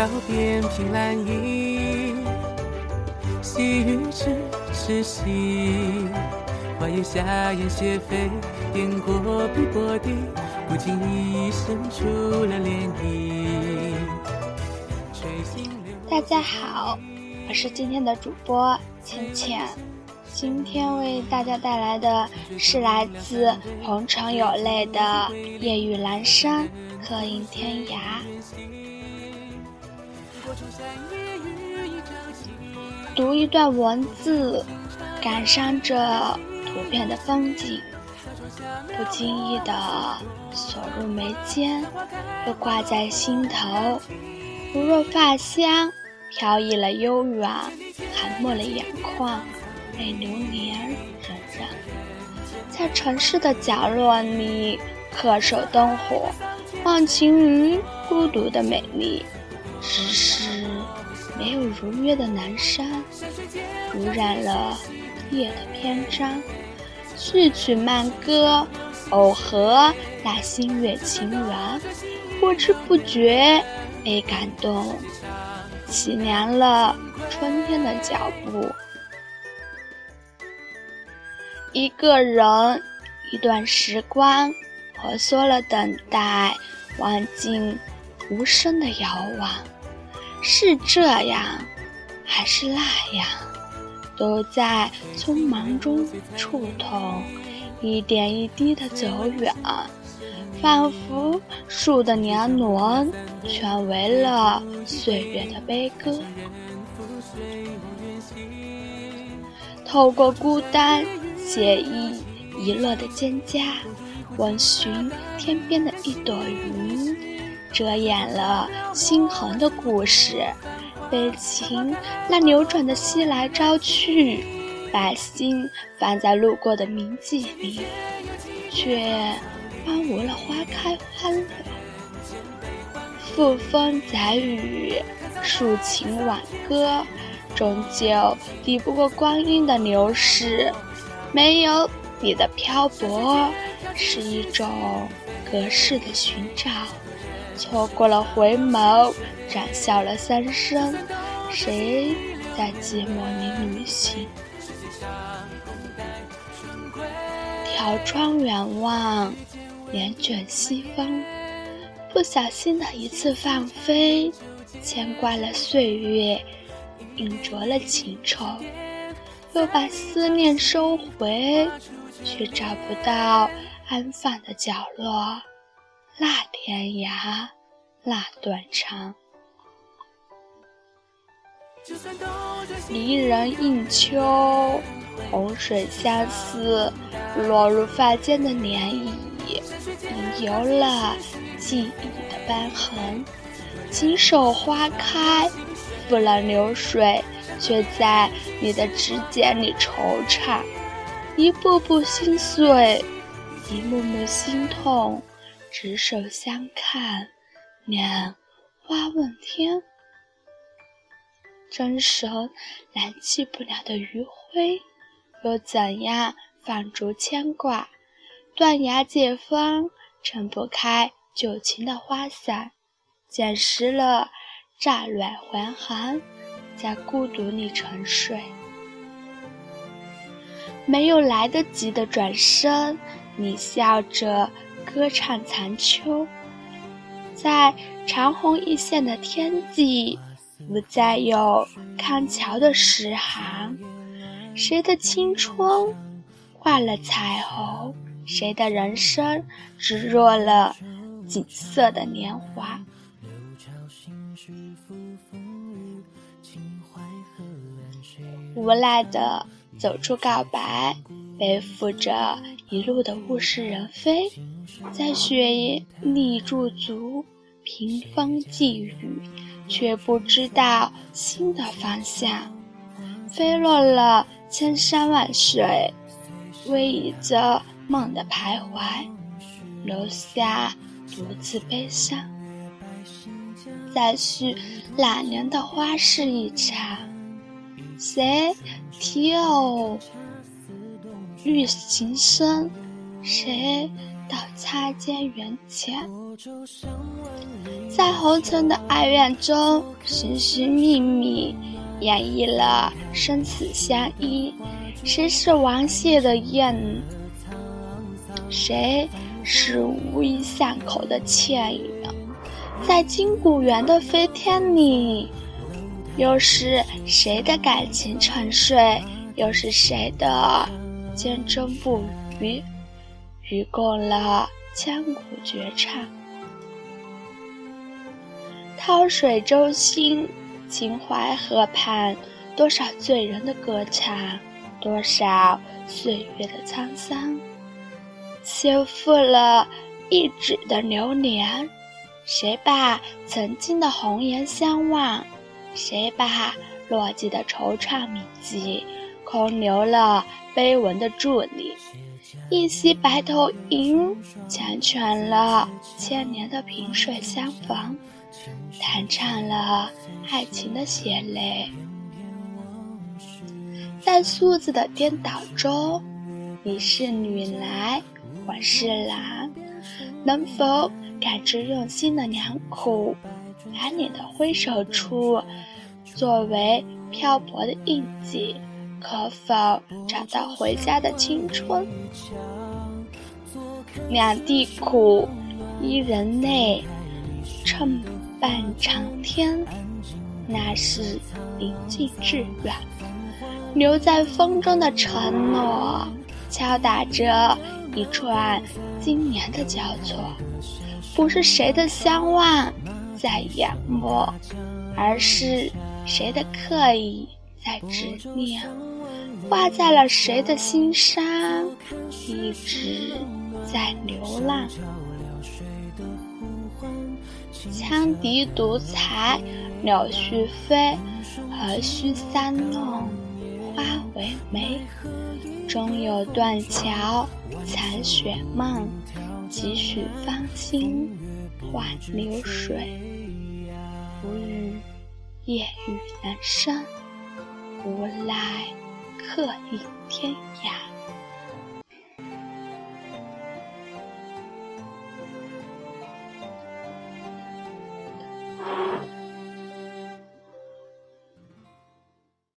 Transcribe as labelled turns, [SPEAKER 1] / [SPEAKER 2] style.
[SPEAKER 1] 桥边凭栏倚，细雨知痴兮。花叶下烟雪飞，雁过碧波底，不经意生出了涟漪。
[SPEAKER 2] 大家好，我是今天的主播倩倩。今天为大家带来的是来自红尘有泪的《夜雨阑珊，客饮天涯》。读一段文字，感伤着图片的风景，不经意的锁入眉间，又挂在心头。如若发香飘逸了悠远，含没了眼眶，被流年荏苒。在城市的角落里，恪守灯火，忘情于孤独的美丽。只是没有如约的南山，污染了夜的篇章。序曲慢歌，偶合那星月情缘，不知不觉。被感动，凄凉了春天的脚步。一个人，一段时光，婆娑了等待，望尽无声的遥望。是这样，还是那样？都在匆忙中触痛，一点一滴的走远。仿佛树的年轮全为了岁月的悲歌。透过孤单写意遗落的蒹葭，闻寻天边的一朵云，遮掩了心痕的故事。悲情那流转的熙来朝去，把心放在路过的铭记里，却。荒芜了花开欢乐，负风载雨，抒情挽歌，终究抵不过光阴的流逝。没有你的漂泊，是一种隔世的寻找。错过了回眸，斩笑了三生。谁在寂寞里旅行？挑窗远望。帘卷西风，不小心的一次放飞，牵挂了岁月，印着了情愁，又把思念收回，却找不到安放的角落。那天涯，那断肠，离人应秋，洪水相似，落入发间的涟漪。已有了记忆的斑痕，锦手花开，付了流水，却在你的指尖里惆怅。一步步心碎，一幕幕心痛，执手相看，两花问天。真神难弃不了的余晖，又怎样放逐牵挂？断崖借风，撑不开旧情的花伞，捡拾了乍暖还寒，在孤独里沉睡。没有来得及的转身，你笑着歌唱残秋，在长虹一线的天际，不再有康桥的诗行。谁的青春换了彩虹？谁的人生只若了锦瑟的年华？无奈的走出告白，背负着一路的物是人非，在雪里驻足，屏风寄语，却不知道心的方向。飞落了千山万水，逶迤着。梦的徘徊，留下独自悲伤。再续哪年的花事一场？谁提偶欲情深？谁到擦肩缘浅？在红尘的哀怨中，寻寻觅觅，演绎了生死相依。谁是王谢的燕？谁是无意巷口的倩影？在金谷园的飞天里，又是谁的感情沉睡？又是谁的坚贞不渝？与共了千古绝唱。涛水舟心，秦淮河畔，多少醉人的歌唱，多少岁月的沧桑，修复了一纸的流年。谁把曾经的红颜相望？谁把落寂的惆怅铭记？空留了碑文的伫立。一袭白头吟，缱绻了千年的萍水相逢，弹唱了爱情的血泪。在数字的颠倒中，你是女来，我是郎，能否？感知用心的良苦，把你的挥手处作为漂泊的印记，可否找到回家的青春？两地苦，一人泪，称半长天。那是临近致远，留在风中的承诺，敲打着一串今年的交错。不是谁的相望在仰慕，而是谁的刻意在执念，挂在了谁的心上，一直在流浪。羌笛独裁，柳絮飞，何须三弄花为媒？终有断桥残雪梦。几许芳心换流水，不语夜雨阑珊，无奈客影天涯。